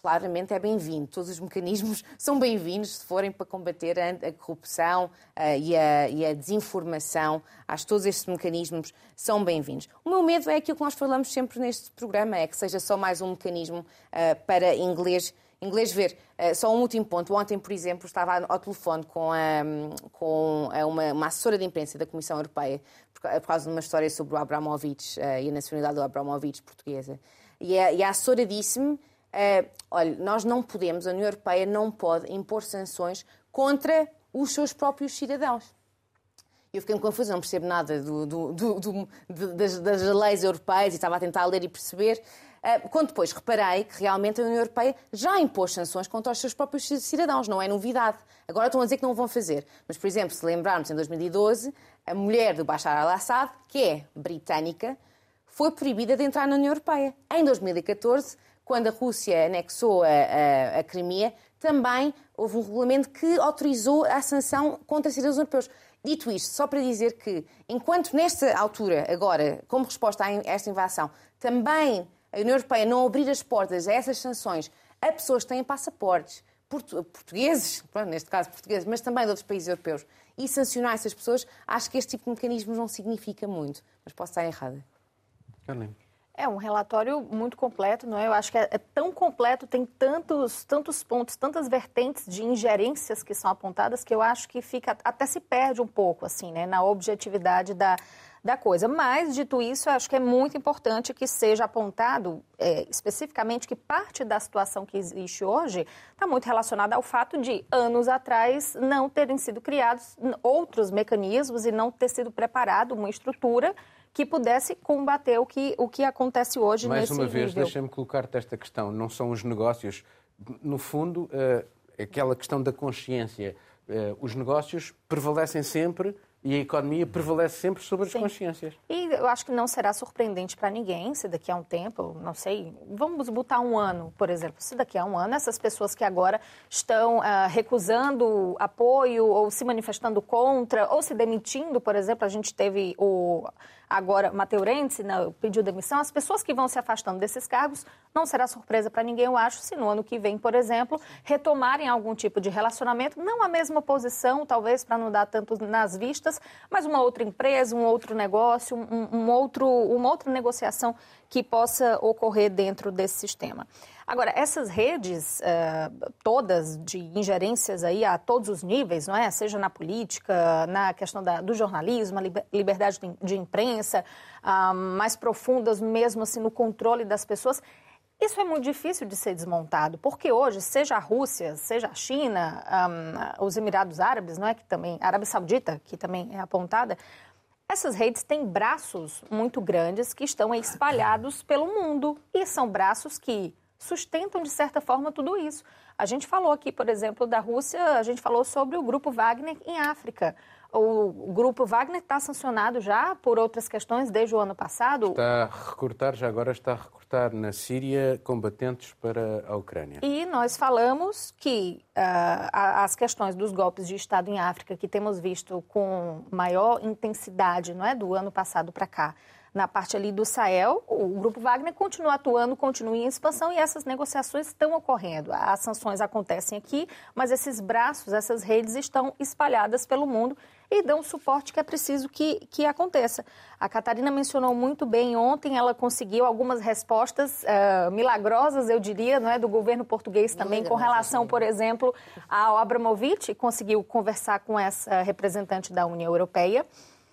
claramente é bem-vindo. Todos os mecanismos (laughs) são bem-vindos se forem para combater a, corrupção uh, e, a, e, a, desinformação. Acho que todos estes mecanismos são bem-vindos. O meu medo é aquilo que nós falamos sempre neste programa, é que seja só mais um mecanismo uh, para inglês, inglês ver. Uh, só um último ponto. Ontem, por exemplo, estava ao telefone com, a, com a uma, uma, assessora de imprensa da Comissão Europeia por, por causa de uma história sobre o Abramovich e a nacionalidade do Abramovich portuguesa. E a, e a assessora disse-me Uh, olha, nós não podemos, a União Europeia não pode impor sanções contra os seus próprios cidadãos. Eu fiquei confusa, não percebo nada do, do, do, das, das, leis europeias e estava a tentar ler e perceber. Uh, quando depois reparei que realmente a União Europeia já impôs sanções contra os seus próprios cidadãos, não é novidade. Agora estão a dizer que não vão fazer. Mas, por exemplo, se lembrarmos, em 2012, a mulher do Bashar al-Assad, que é britânica, foi proibida de entrar na União Europeia. Em 2014, quando a Rússia anexou a, a, a Crimea, também houve um regulamento que autorizou a sanção contra cidadãos europeus. Dito isto, só para dizer que, enquanto nesta altura, agora, como resposta a esta invasão, também a União Europeia não abrir as portas a essas sanções a pessoas que têm passaportes portugueses, neste caso portugueses, mas também de outros países europeus, e sancionar essas pessoas, acho que este tipo de mecanismos não significa muito. Mas posso estar errada. Carlinhos. É um relatório muito completo, não é? Eu acho que é, é, tão completo, tem tantos, tantos pontos, tantas vertentes de ingerências que são apontadas que eu acho que fica até se perde um pouco assim, né, na objetividade da, da coisa. Mas, dito isso, eu acho que é muito importante que seja apontado é, especificamente que parte da situação que existe hoje está muito relacionada ao fato de, anos atrás, não terem sido criados outros mecanismos e não ter sido preparado uma estrutura que pudesse combater o que, o que acontece hoje Mais nesse uma vez, nível. deixa-me colocar-te esta questão. Não são os negócios. No fundo, uh, aquela questão da consciência. Uh, os negócios prevalecem sempre e a economia prevalece sempre sobre as Sim. consciências. E eu acho que não será surpreendente para ninguém se daqui a um tempo, não sei, vamos botar um ano, por exemplo, se daqui a um ano essas pessoas que agora estão uh, recusando apoio ou se manifestando contra ou se demitindo, por exemplo, a gente teve o Agora, Mateurense né, pediu demissão. As pessoas que vão se afastando desses cargos não será surpresa para ninguém, eu acho, se no ano que vem, por exemplo, retomarem algum tipo de relacionamento, não a mesma posição, talvez para não dar tanto nas vistas, mas uma outra empresa, um outro negócio, um, um outro, uma outra negociação que possa ocorrer dentro desse sistema. Agora, essas redes uh, todas de ingerências aí a todos os níveis, não é? Seja na política, na questão da, do jornalismo, a liberdade de, imprensa, uh, mais profundas mesmo assim no controle das pessoas, isso é muito difícil de ser desmontado, porque hoje, seja a Rússia, seja a China, um, os Emirados Árabes, não é que também, a Arábia Saudita, que também é apontada, essas redes têm braços muito grandes que estão espalhados pelo mundo e são braços que sustentam de certa forma tudo isso. A gente falou aqui, por exemplo, da Rússia, a gente falou sobre o grupo Wagner em África. O grupo Wagner está sancionado já por outras questões desde o ano passado. Está a recrutar, já agora está a recrutar na Síria combatentes para a Ucrânia. E nós falamos que uh, as questões dos golpes de Estado em África, que temos visto com maior intensidade não é, do ano passado para cá, na parte ali do Sahel, o Grupo Wagner continua atuando, continua em expansão e essas negociações estão ocorrendo. As sanções acontecem aqui, mas esses braços, essas redes estão espalhadas pelo mundo e dão o suporte que é preciso que, que aconteça. A Catarina mencionou muito bem ontem, ela conseguiu algumas respostas uh, milagrosas, eu diria, não é, do governo português também, com relação, por exemplo, ao Abramovich, conseguiu conversar com essa representante da União Europeia.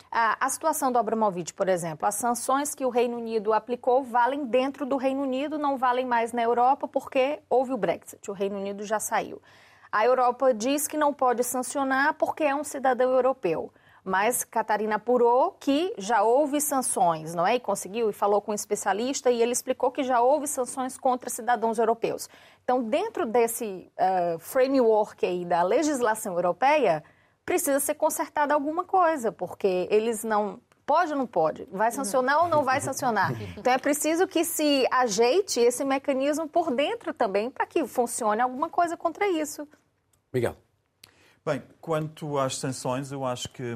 A, situação do Abramovich, por exemplo, as sanções que o Reino Unido aplicou valem dentro do Reino Unido, não valem mais na Europa, porque houve o Brexit, o Reino Unido já saiu. A Europa diz que não pode sancionar porque é um cidadão europeu. Mas Catarina apurou que já houve sanções, não é? E conseguiu, e falou com um especialista, e ele explicou que já houve sanções contra cidadãos europeus. Então, dentro desse uh, framework aí da legislação europeia, precisa ser consertada alguma coisa, porque eles não Pode ou não pode? Vai sancionar ou não vai sancionar? (laughs) Então é preciso que se ajeite esse mecanismo por dentro também para que funcione alguma coisa contra isso. Miguel. Bem, quanto às sanções, eu acho que,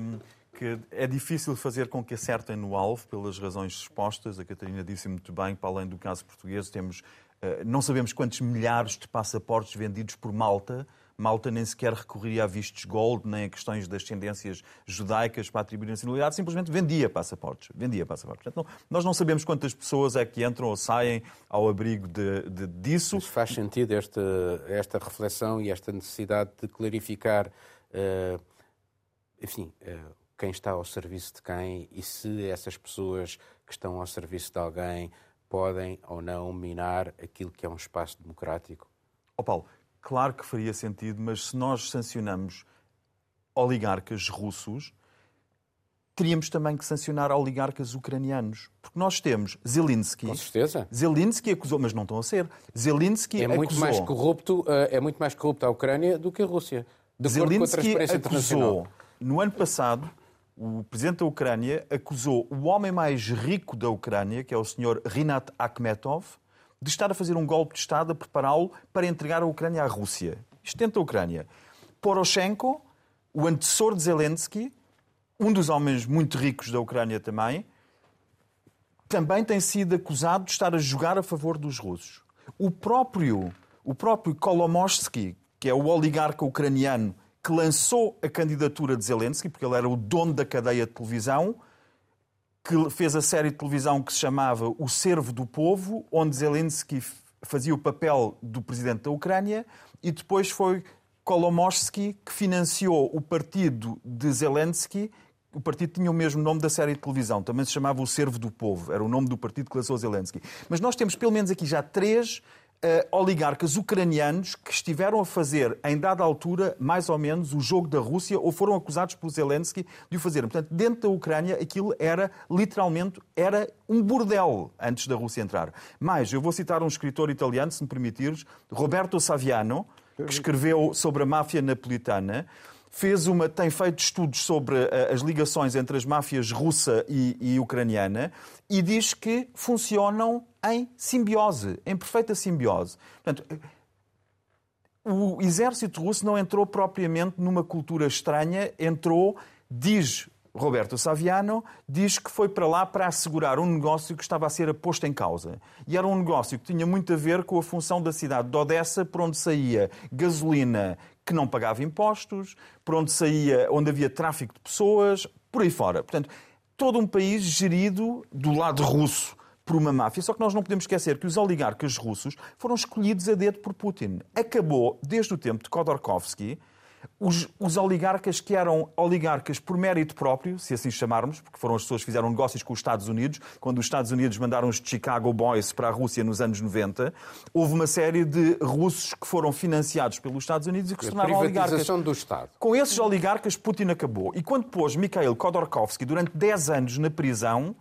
que é difícil fazer com que acertem no alvo pelas razões expostas. A Catarina disse muito bem, para além do caso português, temos, eh, não sabemos quantos milhares de passaportes vendidos por Malta Malta nem sequer recorria a vistos gold, nem a questões das tendências judaicas para atribuir nacionalidade, simplesmente vendia passaportes. Vendia passaportes. Portanto, não, nós não sabemos quantas pessoas é que entram ou saem ao abrigo de, de, disso. Mas faz sentido esta, esta reflexão e esta necessidade de clarificar, uh, enfim, uh, quem está ao serviço de quem e se essas pessoas que estão ao serviço de alguém podem ou não minar aquilo que é um espaço democrático. Oh Paulo, claro que faria sentido, mas se nós sancionamos oligarcas russos, teríamos também que sancionar oligarcas ucranianos. Porque nós temos Zelensky. Com certeza. Zelensky acusou, mas não estão a ser. Zelensky é muito acusou... mais corrupto, eh, é muito mais corrupto a Ucrânia do que a Rússia. De Zelensky acusou, no ano passado, o presidente da Ucrânia acusou o homem mais rico da Ucrânia, que é o senhor Rinat Akhmetov, de estar a fazer um golpe de Estado, a prepará-lo para entregar a Ucrânia à Rússia. Isto dentro da Ucrânia. Poroshenko, o antecessor de Zelensky, um dos homens muito ricos da Ucrânia também, também tem sido acusado de estar a jogar a favor dos russos. O próprio, o próprio Kolomoisky, que é o oligarca ucraniano que lançou a candidatura de Zelensky, porque ele era o dono da cadeia de televisão, que fez a série de televisão que se chamava O Servo do Povo, onde Zelensky fazia o papel do presidente da Ucrânia, e depois foi Kolomoisky que financiou o partido de Zelensky. O partido tinha o mesmo nome da série de televisão, também se chamava O Servo do Povo, era o nome do partido que lançou Zelensky. Mas nós temos pelo menos aqui já três uh, oligarcas ucranianos que estiveram a fazer, em dada altura, mais ou menos, o jogo da Rússia ou foram acusados por Zelensky de o fazer. Portanto, dentro da Ucrânia, aquilo era, literalmente, era um bordel antes da Rússia entrar. Mas, eu vou citar um escritor italiano, se me permitires, Roberto Saviano, que escreveu sobre a máfia napolitana, fez uma, tem feito estudos sobre uh, as ligações entre as máfias russa e, e ucraniana e diz que funcionam em simbiose, em perfeita simbiose. Portanto, o exército russo não entrou propriamente numa cultura estranha, entrou, diz Roberto Saviano, diz que foi para lá para assegurar um negócio que estava a ser posto em causa. E era um negócio que tinha muito a ver com a função da cidade de Odessa, por onde saía gasolina que não pagava impostos, por onde saía, onde havia tráfico de pessoas, por aí fora. Portanto, todo um país gerido do lado russo por uma máfia. Só que nós não podemos esquecer que os oligarcas russos foram escolhidos a dedo por Putin. Acabou, desde o tempo de Khodorkovsky, os, os, oligarcas que eram oligarcas por mérito próprio, se assim chamarmos, porque foram as pessoas que fizeram negócios com os Estados Unidos, quando os Estados Unidos mandaram os Chicago Boys para a Rússia nos anos 90, houve uma série de russos que foram financiados pelos Estados Unidos e que se tornaram oligarcas. do Estado. Com esses oligarcas, Putin acabou. E quando pôs Mikhail Khodorkovsky durante 10 anos na prisão,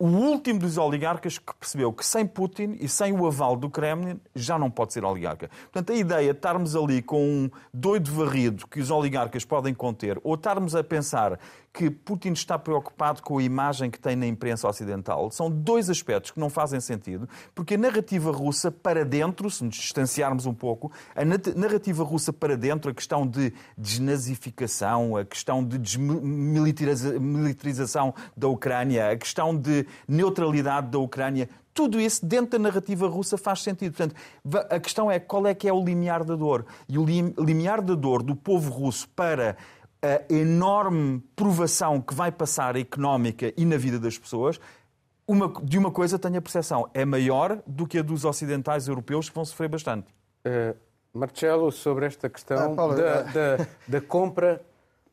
o último dos oligarcas que percebeu que sem Putin e sem o aval do Kremlin já não pode ser oligarca. Portanto, a ideia de estarmos ali com um doido varrido que os oligarcas podem conter, ou estarmos a pensar que Putin está preocupado com a imagem que tem na imprensa ocidental. São dois aspectos que não fazem sentido, porque a narrativa russa para dentro, se nos distanciarmos um pouco, a narrativa russa para dentro, a questão de desnazificação, a questão de desmilitarização da Ucrânia, a questão de neutralidade da Ucrânia, tudo isso dentro da narrativa russa faz sentido. Portanto, a questão é qual é que é o limiar da dor. E o limiar da dor do povo russo para a enorme provação que vai passar económica e na vida das pessoas, uma, de uma coisa tenho a percepção, é maior do que a dos ocidentais europeus que vão sofrer bastante. Uh, Marcelo, sobre esta questão ah, Paulo, da, uh... da, da compra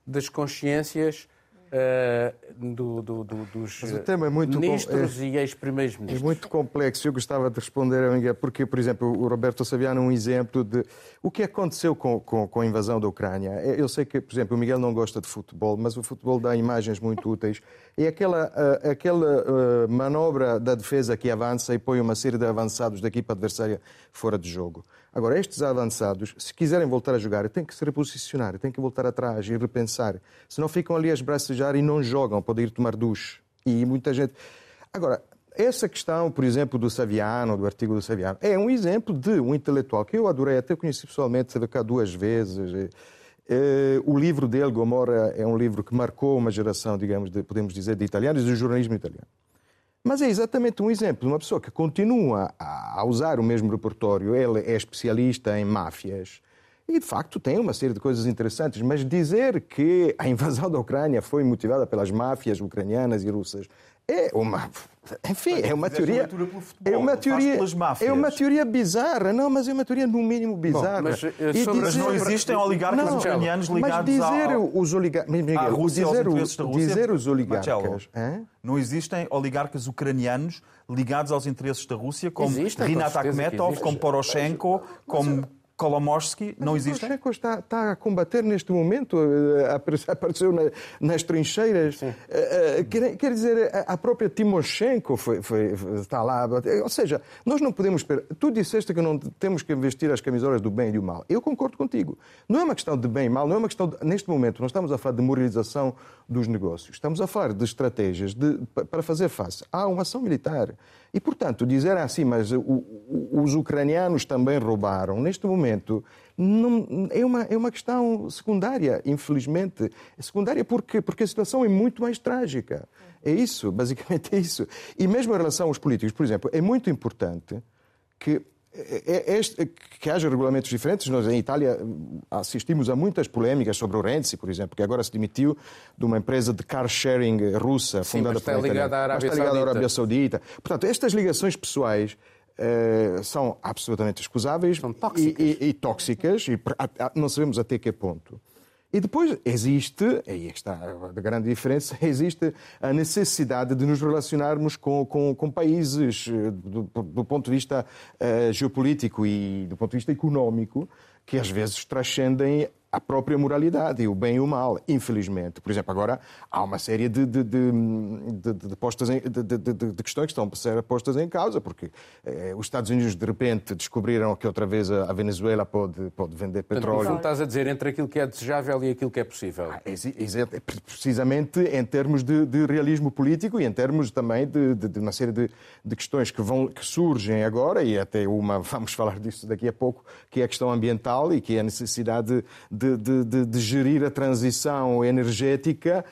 das consciências Uh, do, do, do, dos é ministros é, e ex-primeiros ministros. É muito complexo. Eu gostava de responder a Miguel, porque, por exemplo, o Roberto Saviano um exemplo de o que aconteceu com, com, com, a invasão da Ucrânia. Eu sei que, por exemplo, o Miguel não gosta de futebol, mas o futebol dá imagens muito úteis. É aquela, uh, aquela uh, manobra da defesa que avança e põe uma série de avançados da equipa adversária fora de jogo. Agora, estes avançados, se quiserem voltar a jogar, têm que se reposicionar, têm que voltar atrás e repensar. Senão ficam ali a esbracejar e não jogam, podem ir tomar duche. E muita gente. Agora, essa questão, por exemplo, do Saviano, do artigo do Saviano, é um exemplo de um intelectual que eu adorei, até conheci pessoalmente, esteve cá duas vezes. É, o livro dele, Gomorra, é um livro que marcou uma geração, digamos, de, podemos dizer, de italianos e do jornalismo italiano. Mas é exatamente um exemplo de uma pessoa que continua a usar o mesmo repertório. Ele é especialista em máfias e, de facto, tem uma série de coisas interessantes. Mas dizer que a invasão da Ucrânia foi motivada pelas máfias ucranianas e russas é uma. Enfim, é uma teoria. É uma teoria. É uma teoria bizarra. Não, mas é uma teoria no mínimo bizarra. Mas, não existem oligarcas ucranianos ligados mas dizer os oligarcas. Rússia, dizer, dizer os oligarcas. Não existem oligarcas ucranianos ligados aos interesses da Rússia, como existem, Rinat Akhmetov, como Poroshenko, como Kolomorsky não existe? O Checo está, está, a combater neste momento, eh, (laughs) apareceu na, nas trincheiras. Uh, quer, quer, dizer, a própria Timoshenko foi, foi, está lá. Ou seja, nós não podemos esperar. Tu disseste que não temos que vestir as camisolas do bem e do mal. Eu concordo contigo. Não é uma questão de bem e mal, não é uma questão. De, neste momento, não estamos a falar de moralização dos negócios. Estamos a falar de estratégias de, para fazer face a uma ação militar. E, portanto, dizer assim, mas o, o, os ucranianos também roubaram, neste momento, não, é, uma, é uma questão secundária, infelizmente. É secundária porque, porque a situação é muito mais trágica. É isso, (laughs) basicamente é isso. E mesmo em relação aos políticos, por exemplo, é muito importante que é, é este, que haja regulamentos diferentes. Nós, em Itália, assistimos a muitas polémicas sobre o Renzi, por exemplo, que agora se demitiu de uma empresa de car sharing russa, Sim, fundada por ligada à Arábia, está ligada à Arábia Saudita. Portanto, estas ligações pessoais eh, são absolutamente escusáveis são tóxicas. E, e, e tóxicas, e não sabemos até que ponto. E depois existe, aí é está a grande diferença, (laughs) existe a necessidade de nos relacionarmos com, com, com países eh, do, do, ponto de vista uh, geopolítico e do ponto de vista económico que às vezes transcendem a própria moralidade, e o bem e o mal, infelizmente. Por exemplo, agora há uma série de, de, de, de postas em, de, questões que estão a ser postas em causa, porque eh, os Estados Unidos de repente descobriram que outra vez a, Venezuela pode, pode vender petróleo. Portanto, estás a dizer entre aquilo que é desejável e aquilo que é possível. Ah, precisamente em termos de, realismo político e em termos também de, uma série de, questões que, vão, que surgem agora, e até uma, vamos (laughs) falar disso daqui a pouco, que é a questão ambiental e que é a necessidade de, de, de, de gerir a transição energética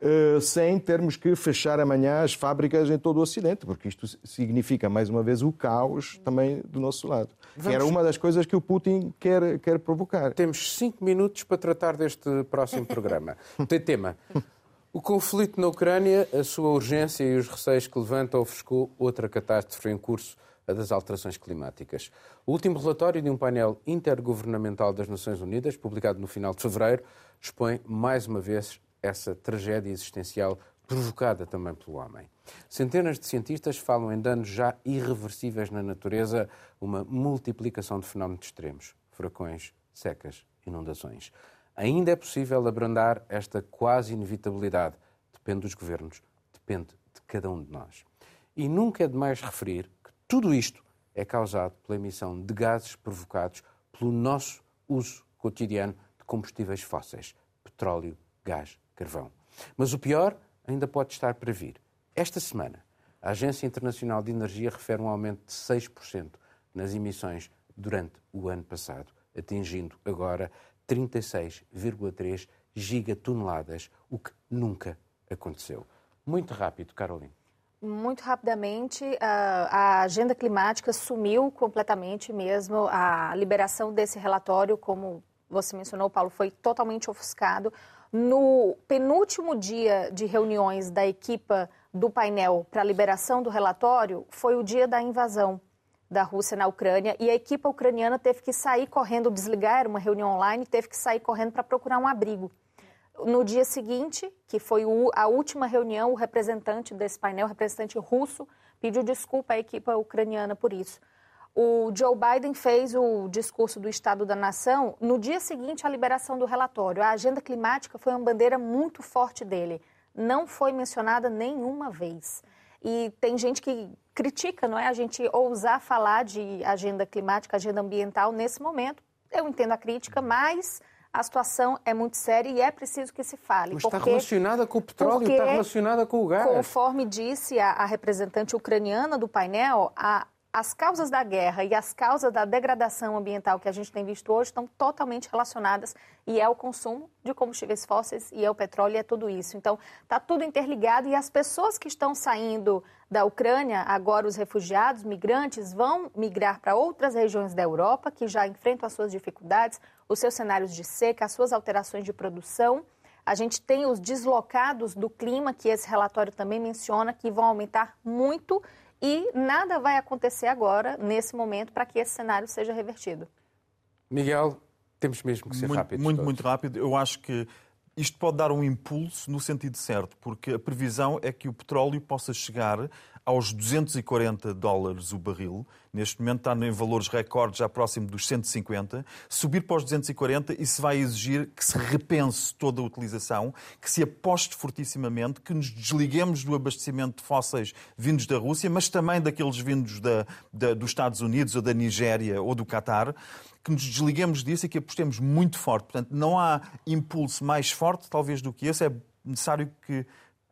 uh, sem termos que fechar amanhã as fábricas em todo o Ocidente, porque isto significa, mais uma vez, o caos também do nosso lado. Vamos... Era uma das coisas que o Putin quer, quer provocar. Temos cinco minutos para tratar deste próximo programa. (laughs) Tem tema. O conflito na Ucrânia, a sua urgência e os receios que levanta ofuscou outra catástrofe em curso, a das alterações climáticas. O último relatório de um painel intergovernamental das Nações Unidas, publicado no final de fevereiro, expõe mais uma vez essa tragédia existencial provocada também pelo homem. Centenas de cientistas falam em danos já irreversíveis na natureza, uma multiplicação de fenómenos extremos, furacões, secas, inundações. Ainda é possível abrandar esta quase inevitabilidade. Depende dos governos, depende de cada um de nós. E nunca é demais referir tudo isto é causado pela emissão de gases provocados pelo nosso uso cotidiano de combustíveis fósseis, petróleo, gás, carvão. Mas o pior ainda pode estar para vir. Esta semana, a Agência Internacional de Energia refere um aumento de 6% nas emissões durante o ano passado, atingindo agora 36,3 gigatoneladas, o que nunca aconteceu. Muito rápido, Carolina. Muito rapidamente, a agenda climática sumiu completamente mesmo. A liberação desse relatório, como você mencionou, Paulo, foi totalmente ofuscado. No penúltimo dia de reuniões da equipa do painel para a liberação do relatório, foi o dia da invasão da Rússia na Ucrânia e a equipe ucraniana teve que sair correndo, desligar, era uma reunião online, teve que sair correndo para procurar um abrigo. No dia seguinte, que foi a última reunião, o representante desse painel, o representante russo, pediu desculpa à equipe ucraniana por isso. O Joe Biden fez o discurso do Estado da Nação no dia seguinte à liberação do relatório. A agenda climática foi uma bandeira muito forte dele. Não foi mencionada nenhuma vez. E tem gente que critica, não é, a gente ousar falar de agenda climática, agenda ambiental nesse momento. Eu entendo a crítica, mas a situação é muito séria e é preciso que se fale. Mas porque, está relacionada com o petróleo, está relacionada com o gás. Conforme disse a, a representante ucraniana do painel, a, as causas da guerra e as causas da degradação ambiental que a gente tem visto hoje estão totalmente relacionadas e é o consumo de combustíveis fósseis e é o petróleo e é tudo isso. Então, está tudo interligado e as pessoas que estão saindo da Ucrânia, agora os refugiados, migrantes, vão migrar para outras regiões da Europa que já enfrentam as suas dificuldades, os seus cenários de seca, as suas alterações de produção. A gente tem os deslocados do clima, que esse relatório também menciona, que vão aumentar muito e nada vai acontecer agora, nesse momento, para que esse cenário seja revertido. Miguel, temos mesmo que ser muito, rápidos. Muito, todos. muito rápido. Eu acho que isto pode dar um impulso no sentido certo, porque a previsão é que o petróleo possa chegar aos 240 dólares o barril. Neste momento está em valores recordes, já próximo dos 150. Subir para os 240, isso vai exigir que se repense toda a utilização, que se aposte fortissimamente, que nos desliguemos do abastecimento de fósseis vindos da Rússia, mas também daqueles vindos da, da, dos Estados Unidos ou da Nigéria ou do Catar que nos desliguemos disso e que apostemos muito forte. Portanto, não há impulso mais forte, talvez, do que esse. É necessário que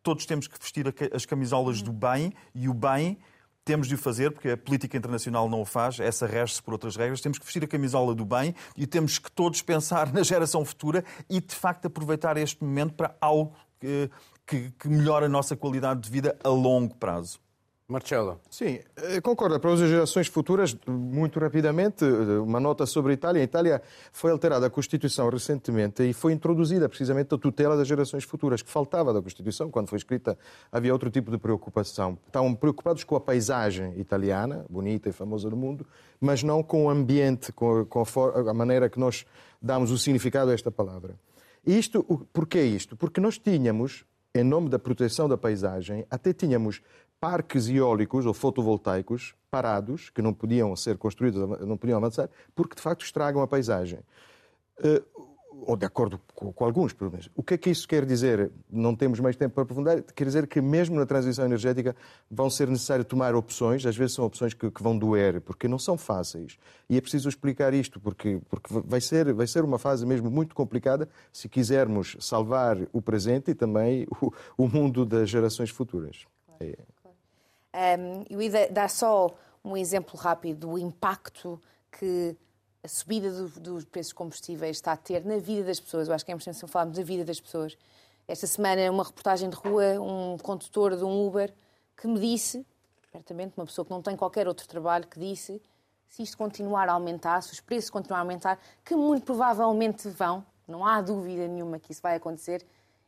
todos temos que vestir as camisolas do bem e o bem temos de o fazer, porque a política internacional não o faz, essa rege-se por outras regras. Temos que vestir a camisola do bem e temos que todos pensar (laughs) na geração futura e, de facto, aproveitar este momento para algo que, que, que melhore a nossa qualidade de vida a longo prazo. Marcelo. Sim, eh, concordo. Para as gerações futuras, muito rapidamente, eh, uma nota sobre a Itália. A Itália foi alterada a Constituição recentemente e foi introduzida precisamente a tutela das gerações futuras, que faltava da Constituição. Quando foi escrita, havia outro tipo de preocupação. Estavam preocupados com a paisagem italiana, bonita e famosa do mundo, mas não com o ambiente, com a maneira que nós damos o significado a esta palavra. Isto, porquê isto? Porque nós tínhamos em nome da proteção da paisagem, até tínhamos parques eólicos ou fotovoltaicos parados, que não podiam ser construídos, não podiam avançar, porque de facto estragam a paisagem. Ou de acordo com, com, alguns, pelo menos. O que é que isso quer dizer? Não temos mais tempo para aprofundar. Quer dizer que mesmo na transição energética vão ser necessário tomar opções, às vezes são opções que, que vão doer, porque não são fáceis. E é preciso explicar isto, porque, porque vai, ser, vai ser uma fase mesmo muito complicada se quisermos salvar o presente e também o, o mundo das gerações futuras. Claro. É. Um, eu ia dar só um exemplo rápido do impacto que a subida do, dos preços de combustíveis está a ter na vida das pessoas. Eu acho que é importante falarmos da vida das pessoas. Esta semana, uma reportagem de rua, um condutor de um Uber que me disse, certamente uma pessoa que não tem qualquer outro trabalho, que disse se isto continuar a aumentar, se os preços continuarem a aumentar, que muito provavelmente vão, não há dúvida nenhuma que isso vai acontecer,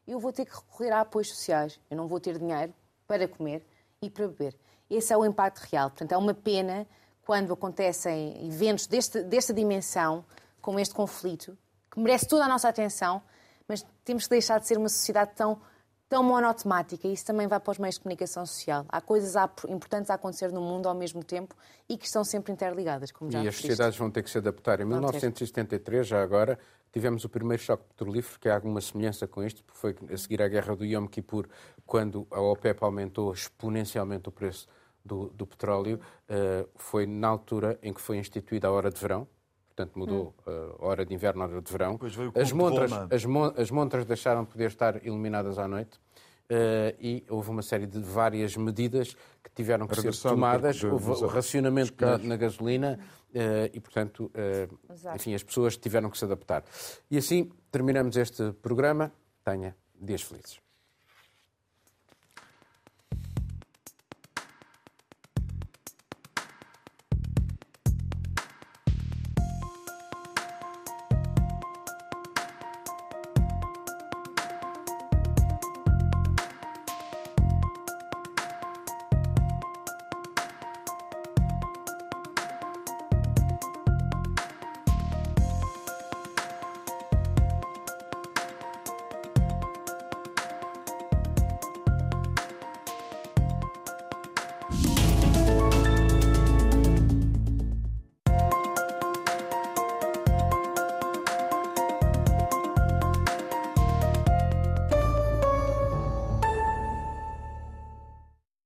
eu vou ter que recorrer a apoios sociais. Eu não vou ter dinheiro para comer e para beber. Esse é o impacto real. Portanto, é uma pena quando acontecem eventos deste, desta dimensão, como este conflito, que merece toda a nossa atenção, mas temos que deixar de ser uma sociedade tão, tão monotemática. Isso também vai para os meios de comunicação social. Há coisas importantes a acontecer no mundo ao mesmo tempo e que estão sempre interligadas, como já E as sociedades vão ter que se adaptar. Em 1973, já agora, tivemos o primeiro choque petrolífero, que há alguma semelhança com isto, porque foi a seguir à guerra do Yom Kippur, quando a OPEP aumentou exponencialmente o preço do, do petróleo. Uh, foi na altura em que foi instituída a hora de verão, portanto mudou hum. uh, hora de inverno, hora de verão. As montras, as, mo as montras deixaram de poder estar iluminadas à noite. Uh, e houve uma série de várias medidas que tiveram que ser tomadas. Houve racionamento na, na, gasolina uh, e, portanto, uh, enfim, as pessoas tiveram que se adaptar. E assim terminamos este programa. Tenha dias felizes.